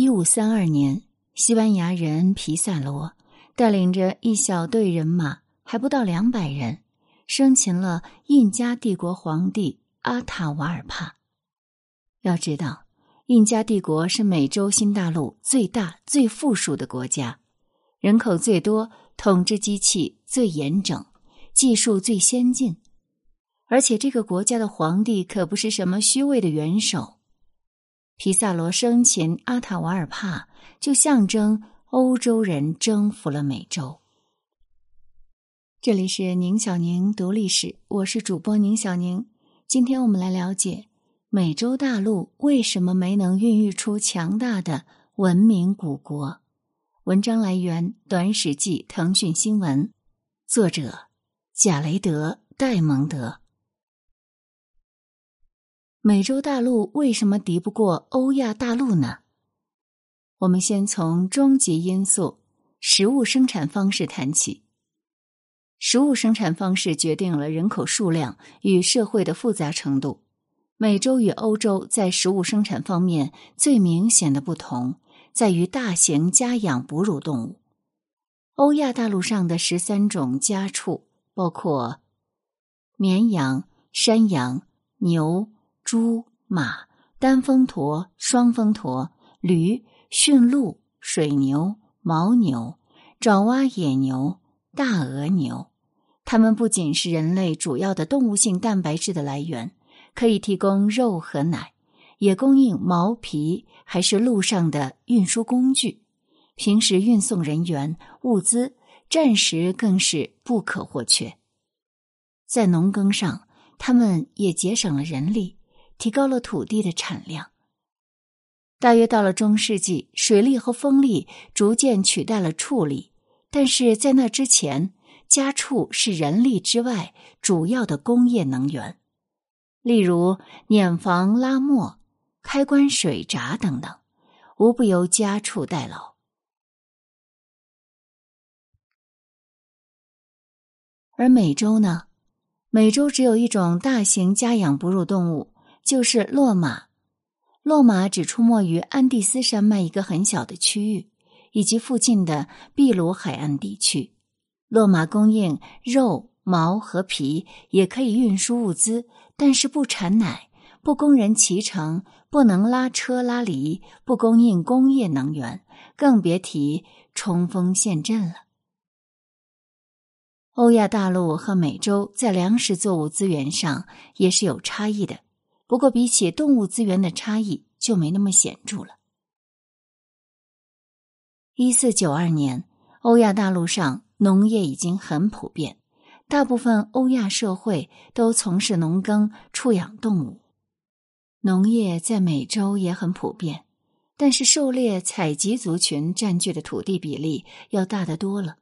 一五三二年，西班牙人皮萨罗带领着一小队人马，还不到两百人，生擒了印加帝国皇帝阿塔瓦尔帕。要知道，印加帝国是美洲新大陆最大、最富庶的国家，人口最多，统治机器最严整，技术最先进，而且这个国家的皇帝可不是什么虚位的元首。皮萨罗生擒阿塔瓦尔帕，就象征欧洲人征服了美洲。这里是宁小宁读历史，我是主播宁小宁。今天我们来了解美洲大陆为什么没能孕育出强大的文明古国。文章来源：短史记、腾讯新闻，作者贾雷德·戴蒙德。美洲大陆为什么敌不过欧亚大陆呢？我们先从终极因素——食物生产方式谈起。食物生产方式决定了人口数量与社会的复杂程度。美洲与欧洲在食物生产方面最明显的不同在于大型家养哺乳动物。欧亚大陆上的十三种家畜包括绵羊、山羊、牛。猪、马、单峰驼、双峰驼、驴、驯鹿、水牛、牦牛、爪哇野牛、大额牛，它们不仅是人类主要的动物性蛋白质的来源，可以提供肉和奶，也供应毛皮，还是路上的运输工具。平时运送人员、物资，暂时更是不可或缺。在农耕上，它们也节省了人力。提高了土地的产量。大约到了中世纪，水利和风力逐渐取代了畜力，但是在那之前，家畜是人力之外主要的工业能源，例如碾房、拉磨、开关水闸等等，无不由家畜代劳。而美洲呢？美洲只有一种大型家养哺乳动物。就是骆马，骆马只出没于安第斯山脉一个很小的区域，以及附近的秘鲁海岸地区。骆马供应肉、毛和皮，也可以运输物资，但是不产奶，不供人骑乘，不能拉车拉犁，不供应工业能源，更别提冲锋陷阵了。欧亚大陆和美洲在粮食作物资源上也是有差异的。不过，比起动物资源的差异就没那么显著了。一四九二年，欧亚大陆上农业已经很普遍，大部分欧亚社会都从事农耕、畜养动物。农业在美洲也很普遍，但是狩猎采集族群占据的土地比例要大得多了。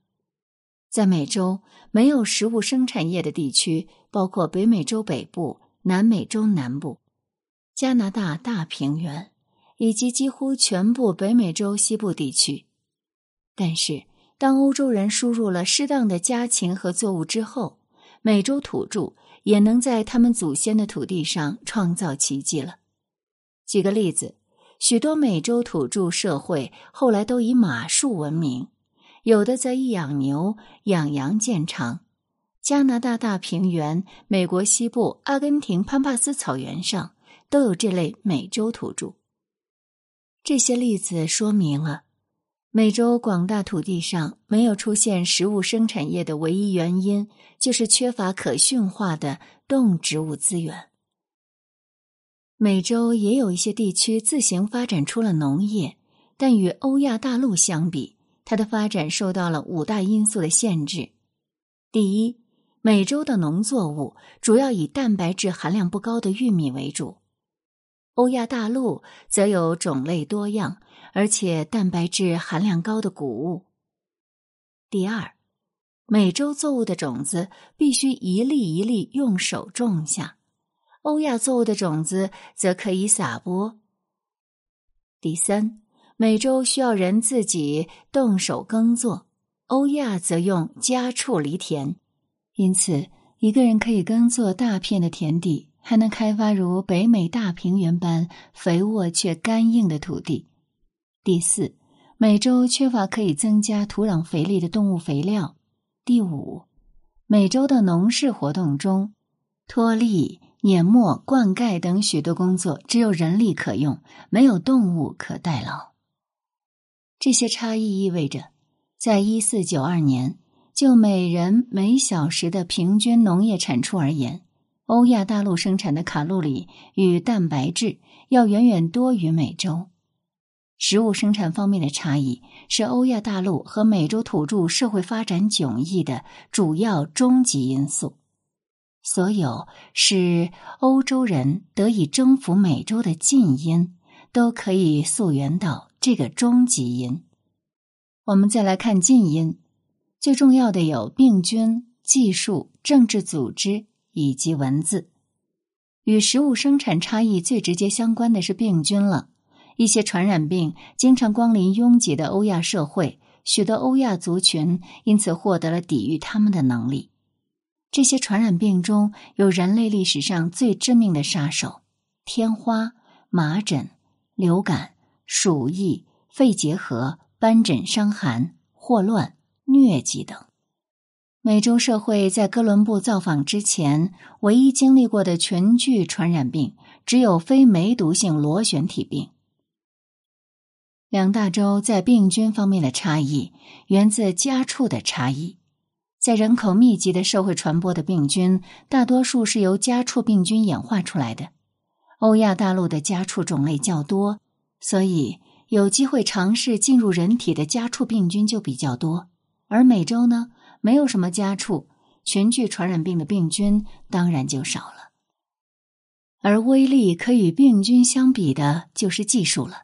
在美洲，没有食物生产业的地区包括北美洲北部。南美洲南部、加拿大大平原以及几乎全部北美洲西部地区，但是当欧洲人输入了适当的家禽和作物之后，美洲土著也能在他们祖先的土地上创造奇迹了。举个例子，许多美洲土著社会后来都以马术闻名，有的则以养牛、养羊见长。加拿大大平原、美国西部、阿根廷潘帕斯草原上都有这类美洲土著。这些例子说明了，美洲广大土地上没有出现食物生产业的唯一原因，就是缺乏可驯化的动植物资源。美洲也有一些地区自行发展出了农业，但与欧亚大陆相比，它的发展受到了五大因素的限制。第一，美洲的农作物主要以蛋白质含量不高的玉米为主，欧亚大陆则有种类多样而且蛋白质含量高的谷物。第二，美洲作物的种子必须一粒一粒用手种下，欧亚作物的种子则可以撒播。第三，美洲需要人自己动手耕作，欧亚则用家畜犁田。因此，一个人可以耕作大片的田地，还能开发如北美大平原般肥沃却干硬的土地。第四，美洲缺乏可以增加土壤肥力的动物肥料。第五，美洲的农事活动中，脱粒、碾磨、灌溉等许多工作只有人力可用，没有动物可代劳。这些差异意味着，在一四九二年，就每人每小时的平均农业产出而言，欧亚大陆生产的卡路里与蛋白质要远远多于美洲。食物生产方面的差异是欧亚大陆和美洲土著社会发展迥异的主要终极因素。所有使欧洲人得以征服美洲的近因，都可以溯源到这个终极因。我们再来看近因，最重要的有病菌、技术、政治组织以及文字。与食物生产差异最直接相关的是病菌了。一些传染病经常光临拥挤的欧亚社会，许多欧亚族群因此获得了抵御他们的能力。这些传染病中有人类历史上最致命的杀手：天花、麻疹、流感、鼠疫、肺结核、斑疹伤寒、霍乱、疟疾等。美洲社会在哥伦布造访之前，唯一经历过的群聚传染病只有非梅毒性螺旋体病。两大洲在病菌方面的差异源自家畜的差异。在人口密集的社会传播的病菌，大多数是由家畜病菌演化出来的。欧亚大陆的家畜种类较多，所以有机会尝试进入人体的家畜病菌就比较多。而美洲呢，没有什么家畜，群聚传染病的病菌当然就少了。而威力可与病菌相比的就是技术了。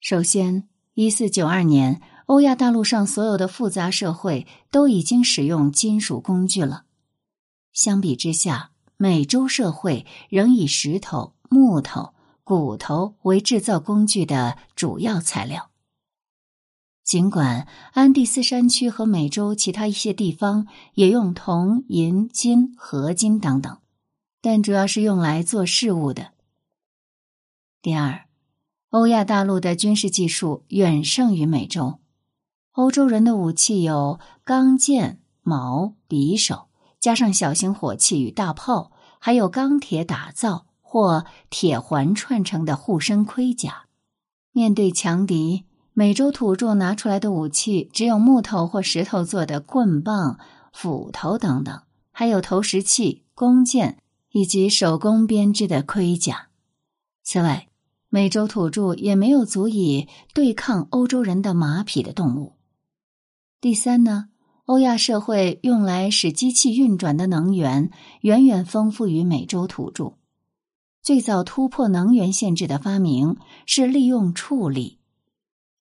首先，一四九二年，欧亚大陆上所有的复杂社会都已经使用金属工具了。相比之下，美洲社会仍以石头、木头、骨头为制造工具的主要材料。尽管安第斯山区和美洲其他一些地方也用铜、银、金、合金等等，但主要是用来做事物的。第二。欧亚大陆的军事技术远胜于美洲。欧洲人的武器有钢剑、矛、匕首，加上小型火器与大炮，还有钢铁打造或铁环串成的护身盔甲。面对强敌，美洲土著拿出来的武器只有木头或石头做的棍棒、斧头等等，还有投石器、弓箭以及手工编织的盔甲。此外，美洲土著也没有足以对抗欧洲人的马匹的动物。第三呢，欧亚社会用来使机器运转的能源远远丰富于美洲土著。最早突破能源限制的发明是利用畜力，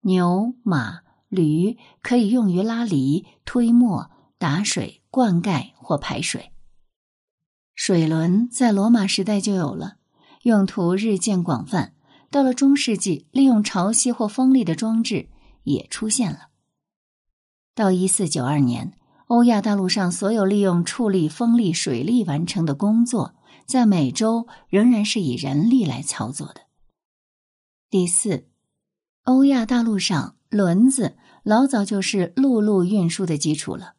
牛、马、驴可以用于拉犁、推磨、打水、灌溉或排水。水轮在罗马时代就有了，用途日渐广泛。到了中世纪，利用潮汐或风力的装置也出现了。到一四九二年，欧亚大陆上所有利用畜力、风力、水力完成的工作，在美洲仍然是以人力来操作的。第四，欧亚大陆上轮子老早就是陆路运输的基础了。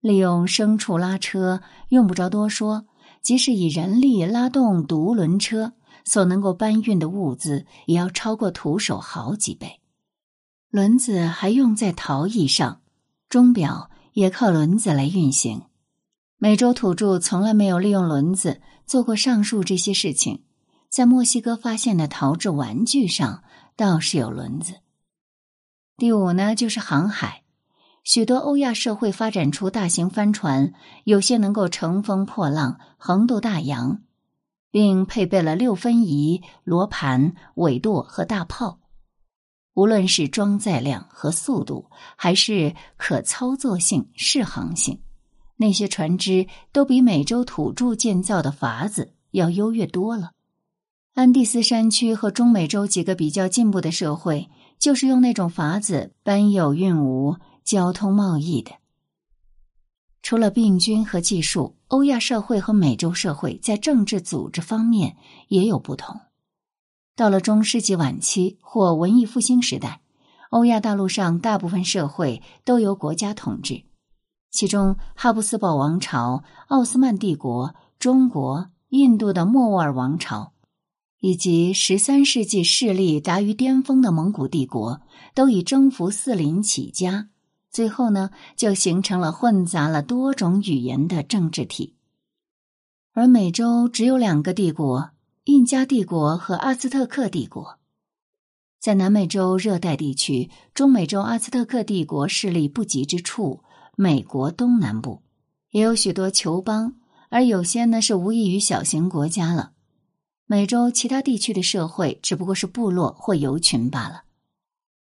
利用牲畜拉车，用不着多说，即使以人力拉动独轮车。所能够搬运的物资也要超过徒手好几倍。轮子还用在陶艺上，钟表也靠轮子来运行。美洲土著从来没有利用轮子做过上述这些事情。在墨西哥发现的陶制玩具上倒是有轮子。第五呢，就是航海。许多欧亚社会发展出大型帆船，有些能够乘风破浪，横渡大洋。并配备了六分仪、罗盘、尾舵和大炮。无论是装载量和速度，还是可操作性、适航性，那些船只都比美洲土著建造的筏子要优越多了。安第斯山区和中美洲几个比较进步的社会，就是用那种法子搬有运无、交通贸易的。除了病菌和技术，欧亚社会和美洲社会在政治组织方面也有不同。到了中世纪晚期或文艺复兴时代，欧亚大陆上大部分社会都由国家统治，其中哈布斯堡王朝、奥斯曼帝国、中国、印度的莫卧儿王朝，以及十三世纪势力达于巅峰的蒙古帝国，都以征服四邻起家，最后呢，就形成了混杂了多种语言的政治体。而美洲只有两个帝国。印加帝国和阿兹特克帝国，在南美洲热带地区，中美洲阿兹特克帝国势力不及之处，美国东南部也有许多酋邦，而有些呢是无异于小型国家了。美洲其他地区的社会只不过是部落或游群罢了。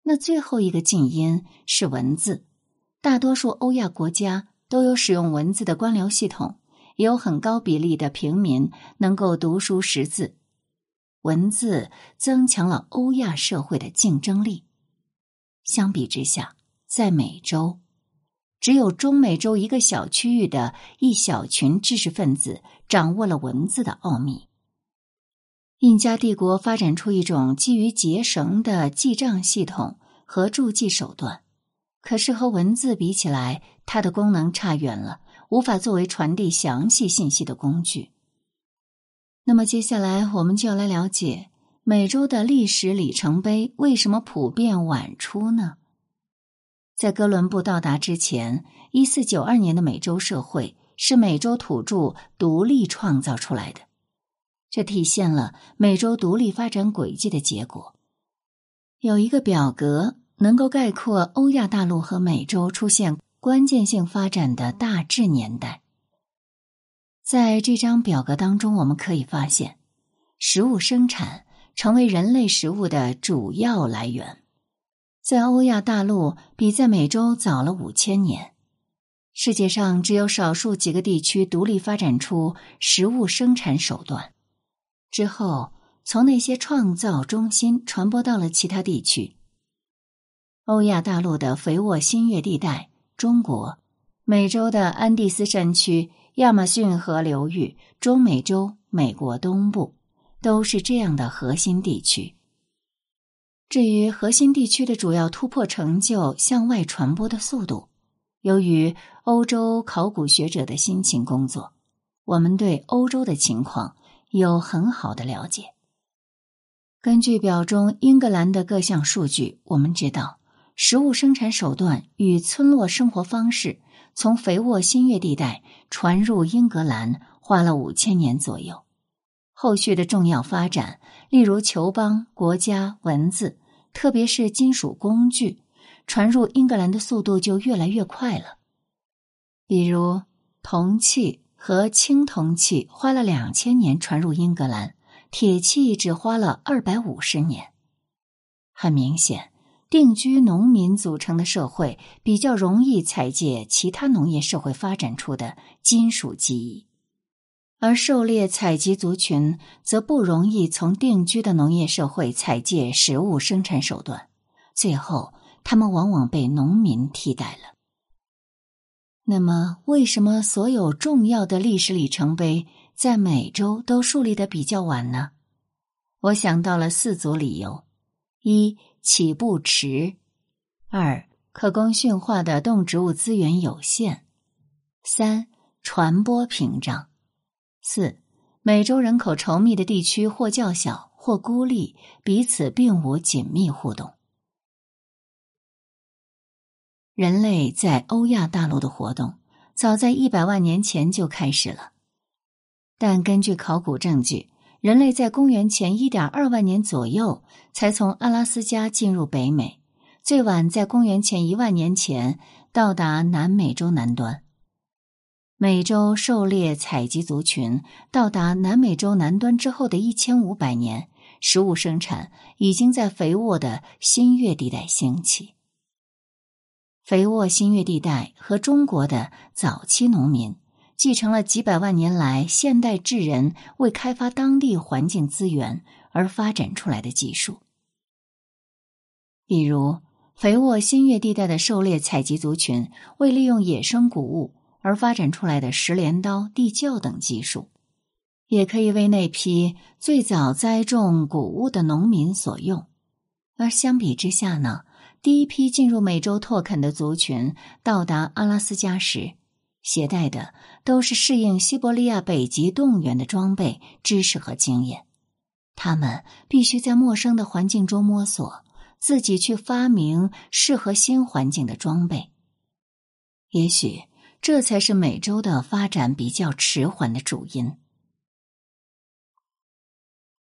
那最后一个静音是文字，大多数欧亚国家都有使用文字的官僚系统。也有很高比例的平民能够读书识字，文字增强了欧亚社会的竞争力。相比之下，在美洲，只有中美洲一个小区域的一小群知识分子掌握了文字的奥秘。印加帝国发展出一种基于结绳的记账系统和注记手段，可是和文字比起来，它的功能差远了。无法作为传递详细信息的工具。那么接下来我们就要来了解美洲的历史里程碑为什么普遍晚出呢？在哥伦布到达之前，一四九二年的美洲社会是美洲土著独立创造出来的，这体现了美洲独立发展轨迹的结果。有一个表格能够概括欧亚大陆和美洲出现。关键性发展的大致年代，在这张表格当中，我们可以发现，食物生产成为人类食物的主要来源，在欧亚大陆比在美洲早了五千年。世界上只有少数几个地区独立发展出食物生产手段，之后从那些创造中心传播到了其他地区。欧亚大陆的肥沃新月地带。中国、美洲的安第斯山区、亚马逊河流域、中美洲、美国东部，都是这样的核心地区。至于核心地区的主要突破成就向外传播的速度，由于欧洲考古学者的辛勤工作，我们对欧洲的情况有很好的了解。根据表中英格兰的各项数据，我们知道。食物生产手段与村落生活方式从肥沃新月地带传入英格兰，花了五千年左右。后续的重要发展，例如酋邦、国家、文字，特别是金属工具，传入英格兰的速度就越来越快了。比如，铜器和青铜器花了两千年传入英格兰，铁器只花了二百五十年。很明显。定居农民组成的社会比较容易采借其他农业社会发展出的金属技艺，而狩猎采集族群则不容易从定居的农业社会采借食物生产手段，最后他们往往被农民替代了。那么，为什么所有重要的历史里程碑在美洲都树立的比较晚呢？我想到了四组理由：一。起步迟，二可供驯化的动植物资源有限，三传播屏障，四美洲人口稠密的地区或较小或孤立，彼此并无紧密互动。人类在欧亚大陆的活动早在一百万年前就开始了，但根据考古证据。人类在公元前一点二万年左右才从阿拉斯加进入北美，最晚在公元前一万年前到达南美洲南端。美洲狩猎采集族群到达南美洲南端之后的一千五百年，食物生产已经在肥沃的新月地带兴起。肥沃新月地带和中国的早期农民。继承了几百万年来现代智人为开发当地环境资源而发展出来的技术，比如肥沃新月地带的狩猎采集族群为利用野生谷物而发展出来的石镰刀、地窖等技术，也可以为那批最早栽种谷物的农民所用。而相比之下呢，第一批进入美洲拓垦的族群到达阿拉斯加时，携带的都是适应西伯利亚北极动物园的装备、知识和经验。他们必须在陌生的环境中摸索，自己去发明适合新环境的装备。也许这才是美洲的发展比较迟缓的主因。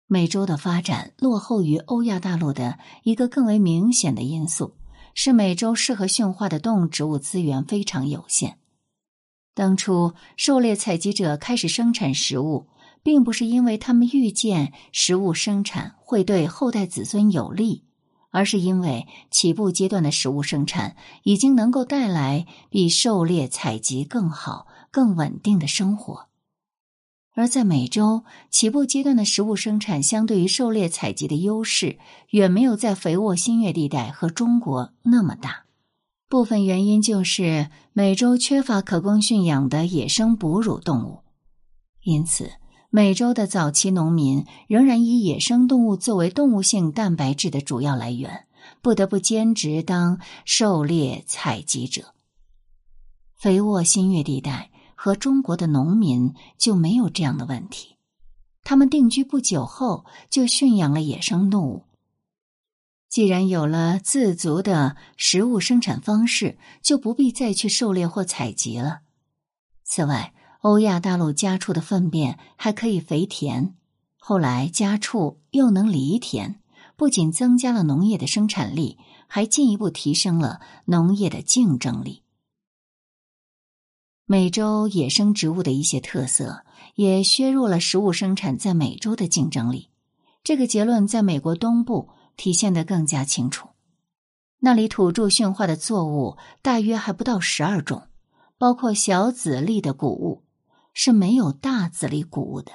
美洲的发展落后于欧亚大陆的一个更为明显的因素是，美洲适合驯化的动植物资源非常有限。当初狩猎采集者开始生产食物，并不是因为他们预见食物生产会对后代子孙有利，而是因为起步阶段的食物生产已经能够带来比狩猎采集更好、更稳定的生活。而在美洲起步阶段的食物生产，相对于狩猎采集的优势，远没有在肥沃新月地带和中国那么大。部分原因就是美洲缺乏可供驯养的野生哺乳动物，因此美洲的早期农民仍然以野生动物作为动物性蛋白质的主要来源，不得不兼职当狩猎采集者。肥沃新月地带。和中国的农民就没有这样的问题，他们定居不久后就驯养了野生动物。既然有了自足的食物生产方式，就不必再去狩猎或采集了。此外，欧亚大陆家畜的粪便还可以肥田，后来家畜又能犁田，不仅增加了农业的生产力，还进一步提升了农业的竞争力。美洲野生植物的一些特色也削弱了食物生产在美洲的竞争力。这个结论在美国东部体现得更加清楚。那里土著驯化的作物大约还不到十二种，包括小籽粒的谷物是没有大籽粒谷物的，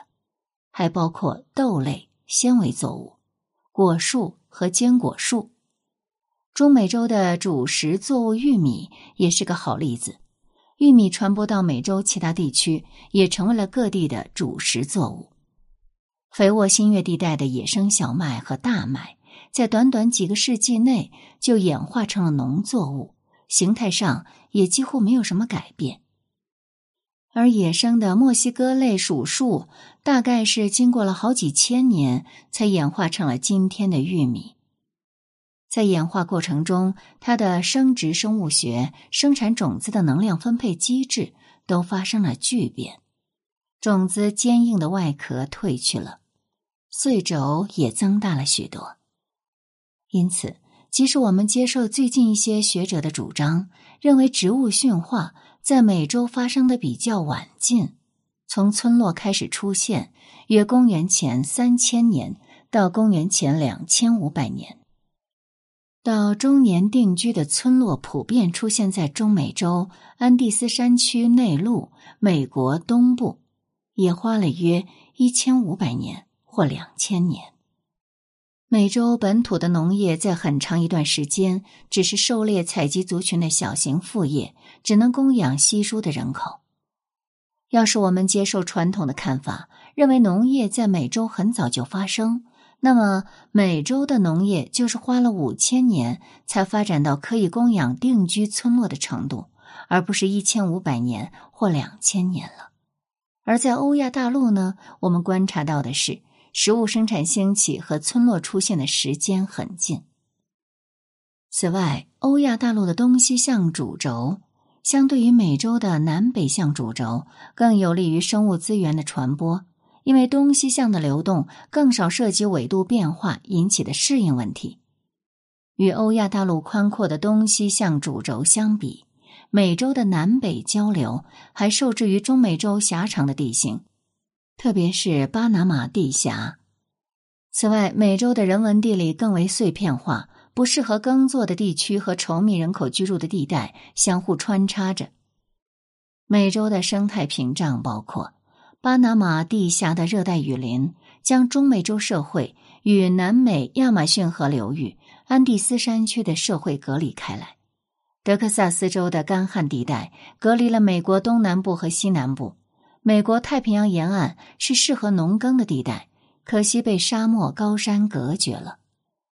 还包括豆类、纤维作物、果树和坚果树。中美洲的主食作物玉米也是个好例子。玉米传播到美洲其他地区，也成为了各地的主食作物。肥沃新月地带的野生小麦和大麦，在短短几个世纪内就演化成了农作物，形态上也几乎没有什么改变。而野生的墨西哥类属树，大概是经过了好几千年，才演化成了今天的玉米。在演化过程中，它的生殖生物学、生产种子的能量分配机制都发生了巨变。种子坚硬的外壳褪去了，穗轴也增大了许多。因此，即使我们接受最近一些学者的主张，认为植物驯化在美洲发生的比较晚近，从村落开始出现，约公元前三千年到公元前两千五百年。到中年定居的村落普遍出现在中美洲安第斯山区内陆、美国东部，也花了约一千五百年或两千年。美洲本土的农业在很长一段时间只是狩猎采集族群的小型副业，只能供养稀疏的人口。要是我们接受传统的看法，认为农业在美洲很早就发生。那么，美洲的农业就是花了五千年才发展到可以供养定居村落的程度，而不是一千五百年或两千年了。而在欧亚大陆呢，我们观察到的是，食物生产兴起和村落出现的时间很近。此外，欧亚大陆的东西向主轴相对于美洲的南北向主轴更有利于生物资源的传播。因为东西向的流动更少涉及纬度变化引起的适应问题，与欧亚大陆宽阔的东西向主轴相比，美洲的南北交流还受制于中美洲狭长的地形，特别是巴拿马地峡。此外，美洲的人文地理更为碎片化，不适合耕作的地区和稠密人口居住的地带相互穿插着。美洲的生态屏障包括。巴拿马地下的热带雨林将中美洲社会与南美亚马逊河流域、安第斯山区的社会隔离开来。德克萨斯州的干旱地带隔离了美国东南部和西南部。美国太平洋沿岸是适合农耕的地带，可惜被沙漠高山隔绝了。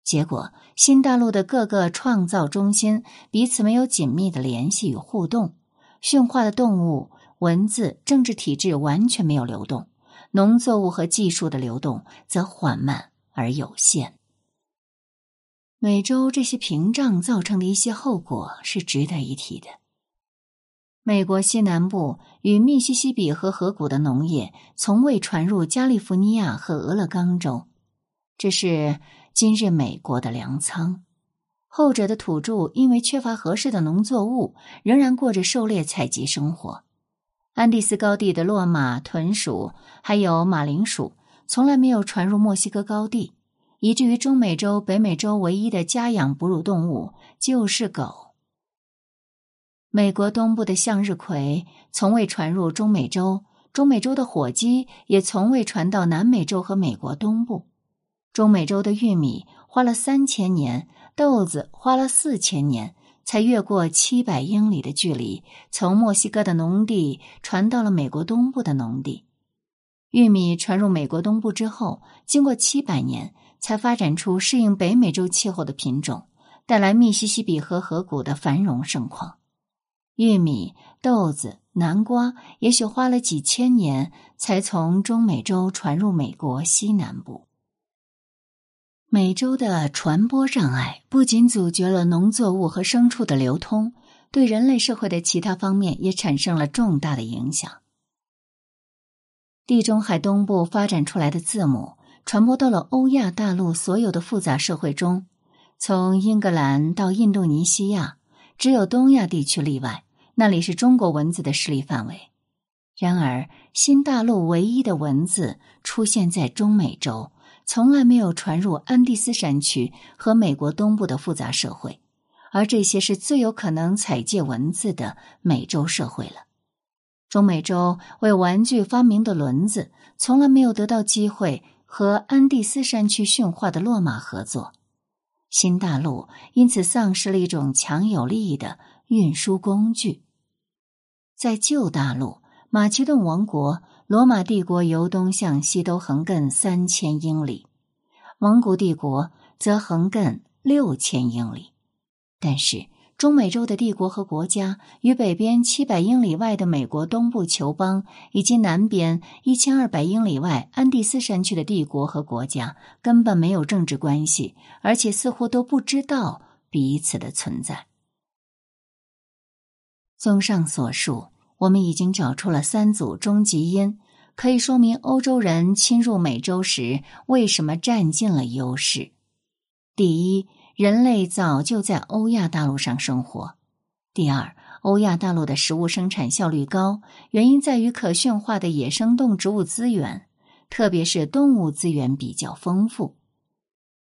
结果，新大陆的各个创造中心彼此没有紧密的联系与互动，驯化的动物、文字、政治体制完全没有流动，农作物和技术的流动则缓慢而有限。美洲这些屏障造成的一些后果是值得一提的。美国西南部与密西西比河河谷的农业从未传入加利福尼亚和俄勒冈州，这是。今日美国的粮仓，后者的土著因为缺乏合适的农作物，仍然过着狩猎采集生活。安第斯高地的骆马、豚鼠还有马铃薯从来没有传入墨西哥高地，以至于中美洲、北美洲唯一的家养哺乳动物就是狗。美国东部的向日葵从未传入中美洲，中美洲的火鸡也从未传到南美洲和美国东部。中美洲的玉米花了三千年，豆子花了四千年，才越过七百英里的距离，从墨西哥的农地传到了美国东部的农地。玉米传入美国东部之后，经过七百年，才发展出适应北美洲气候的品种，带来密西西比河河谷的繁荣盛况。玉米、豆子、南瓜也许花了几千年，才从中美洲传入美国西南部。美洲的传播障碍不仅阻绝了农作物和牲畜的流通，对人类社会的其他方面也产生了重大的影响。地中海东部发展出来的字母传播到了欧亚大陆所有的复杂社会中，从英格兰到印度尼西亚，只有东亚地区例外，那里是中国文字的势力范围。然而，新大陆唯一的文字出现在中美洲。从来没有传入安第斯山区和美国东部的复杂社会，而这些是最有可能采借文字的美洲社会了。中美洲为玩具发明的轮子，从来没有得到机会和安第斯山区驯化的骆马合作。新大陆因此丧失了一种强有力的运输工具。在旧大陆，马其顿王国。罗马帝国由东向西都横亘三千英里，蒙古帝国则横亘六千英里。但是，中美洲的帝国和国家与北边七百英里外的美国东部酋邦，以及南边一千二百英里外安第斯山区的帝国和国家根本没有政治关系，而且似乎都不知道彼此的存在。综上所述。我们已经找出了三组终极因，可以说明欧洲人侵入美洲时为什么占尽了优势。第一，人类早就在欧亚大陆上生活；第二，欧亚大陆的食物生产效率高，原因在于可驯化的野生动植物资源，特别是动物资源比较丰富；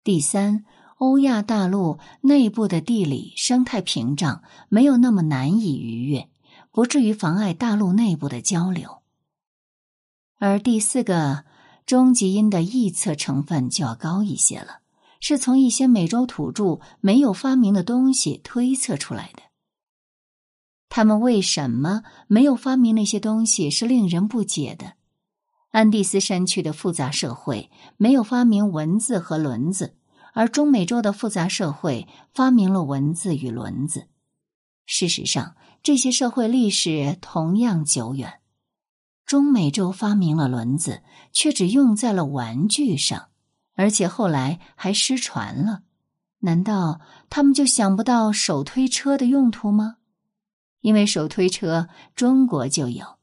第三，欧亚大陆内部的地理生态屏障没有那么难以逾越。不至于妨碍大陆内部的交流，而第四个终极因的臆测成分就要高一些了，是从一些美洲土著没有发明的东西推测出来的。他们为什么没有发明那些东西是令人不解的。安第斯山区的复杂社会没有发明文字和轮子，而中美洲的复杂社会发明了文字与轮子。事实上。这些社会历史同样久远。中美洲发明了轮子，却只用在了玩具上，而且后来还失传了。难道他们就想不到手推车的用途吗？因为手推车中国就有。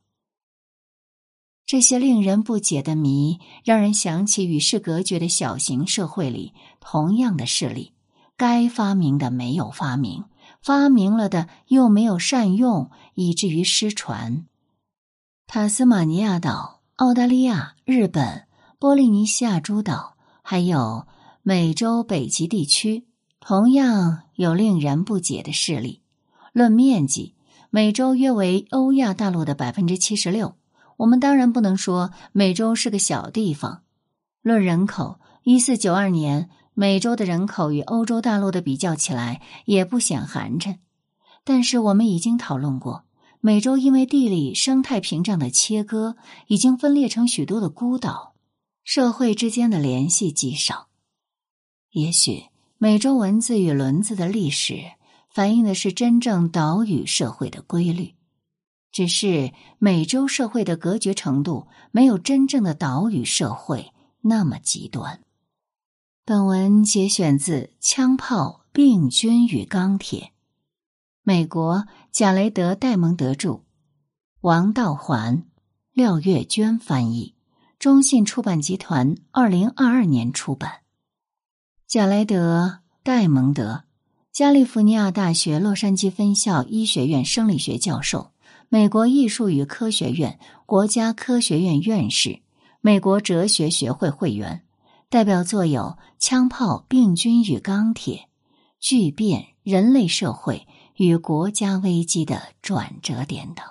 这些令人不解的谜，让人想起与世隔绝的小型社会里同样的事例：该发明的没有发明。发明了的又没有善用，以至于失传。塔斯马尼亚岛、澳大利亚、日本、波利尼西亚诸岛，还有美洲北极地区，同样有令人不解的事例。论面积，美洲约为欧亚大陆的百分之七十六。我们当然不能说美洲是个小地方。论人口，一四九二年。美洲的人口与欧洲大陆的比较起来也不显寒碜，但是我们已经讨论过，美洲因为地理生态屏障的切割，已经分裂成许多的孤岛，社会之间的联系极少。也许美洲文字与轮子的历史反映的是真正岛屿社会的规律，只是美洲社会的隔绝程度没有真正的岛屿社会那么极端。本文节选自《枪炮、病菌与钢铁》，美国贾雷德·戴蒙德著，王道环、廖月娟翻译，中信出版集团二零二二年出版。贾雷德·戴蒙德，加利福尼亚大学洛杉矶分校医学院生理学教授，美国艺术与科学院国家科学院院士，美国哲学学会会员。代表作有《枪炮、病菌与钢铁》《巨变：人类社会与国家危机的转折点》等。